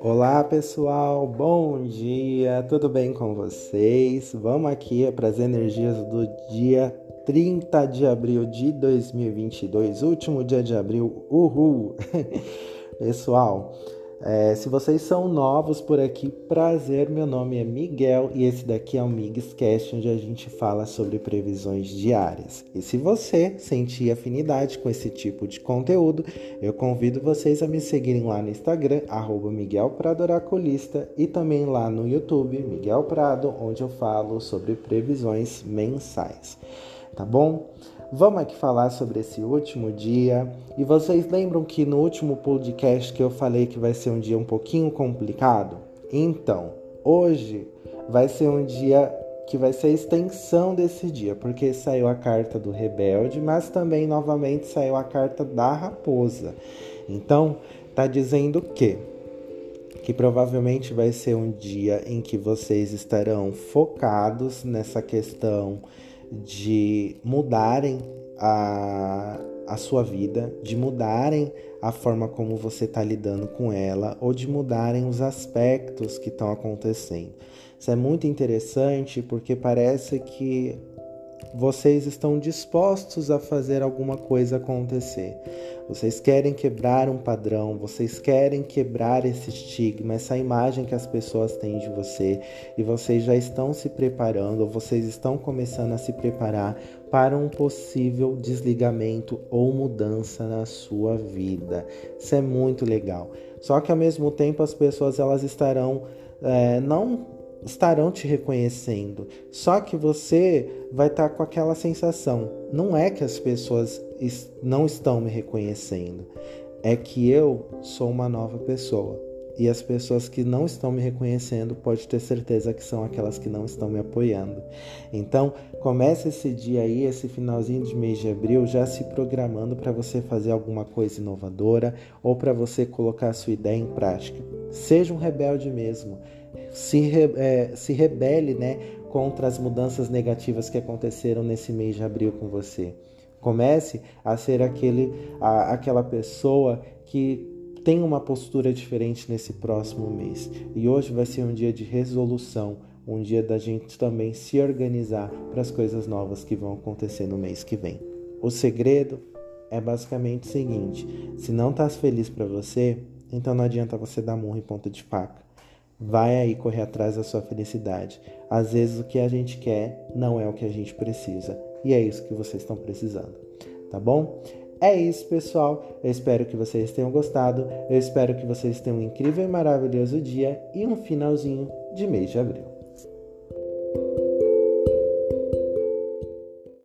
Olá pessoal, bom dia, tudo bem com vocês? Vamos aqui para as energias do dia 30 de abril de 2022, último dia de abril, uhul! Pessoal, é, se vocês são novos por aqui, prazer, meu nome é Miguel e esse daqui é o Migscast, onde a gente fala sobre previsões diárias. E se você sentir afinidade com esse tipo de conteúdo, eu convido vocês a me seguirem lá no Instagram, arroba Miguel Prado Oraculista, e também lá no YouTube, Miguel Prado, onde eu falo sobre previsões mensais. Tá bom? Vamos aqui falar sobre esse último dia. E vocês lembram que no último podcast que eu falei que vai ser um dia um pouquinho complicado? Então, hoje vai ser um dia que vai ser a extensão desse dia, porque saiu a carta do rebelde, mas também novamente saiu a carta da raposa. Então, tá dizendo que que provavelmente vai ser um dia em que vocês estarão focados nessa questão de mudarem a, a sua vida, de mudarem a forma como você está lidando com ela ou de mudarem os aspectos que estão acontecendo. Isso é muito interessante porque parece que vocês estão dispostos a fazer alguma coisa acontecer. Vocês querem quebrar um padrão, vocês querem quebrar esse estigma, essa imagem que as pessoas têm de você, e vocês já estão se preparando, ou vocês estão começando a se preparar para um possível desligamento ou mudança na sua vida. Isso é muito legal. Só que ao mesmo tempo as pessoas elas estarão é, não estarão te reconhecendo. Só que você vai estar tá com aquela sensação. Não é que as pessoas não estão me reconhecendo, é que eu sou uma nova pessoa. E as pessoas que não estão me reconhecendo, pode ter certeza que são aquelas que não estão me apoiando. Então, comece esse dia aí, esse finalzinho de mês de abril, já se programando para você fazer alguma coisa inovadora ou para você colocar a sua ideia em prática. Seja um rebelde mesmo se, é, se rebele né, contra as mudanças negativas que aconteceram nesse mês de abril com você. Comece a ser aquele, a, aquela pessoa que tem uma postura diferente nesse próximo mês. E hoje vai ser um dia de resolução, um dia da gente também se organizar para as coisas novas que vão acontecer no mês que vem. O segredo é basicamente o seguinte: se não está feliz para você, então não adianta você dar murro em ponta de faca. Vai aí correr atrás da sua felicidade. Às vezes o que a gente quer não é o que a gente precisa. E é isso que vocês estão precisando. Tá bom? É isso, pessoal. Eu espero que vocês tenham gostado. Eu espero que vocês tenham um incrível e maravilhoso dia e um finalzinho de mês de abril.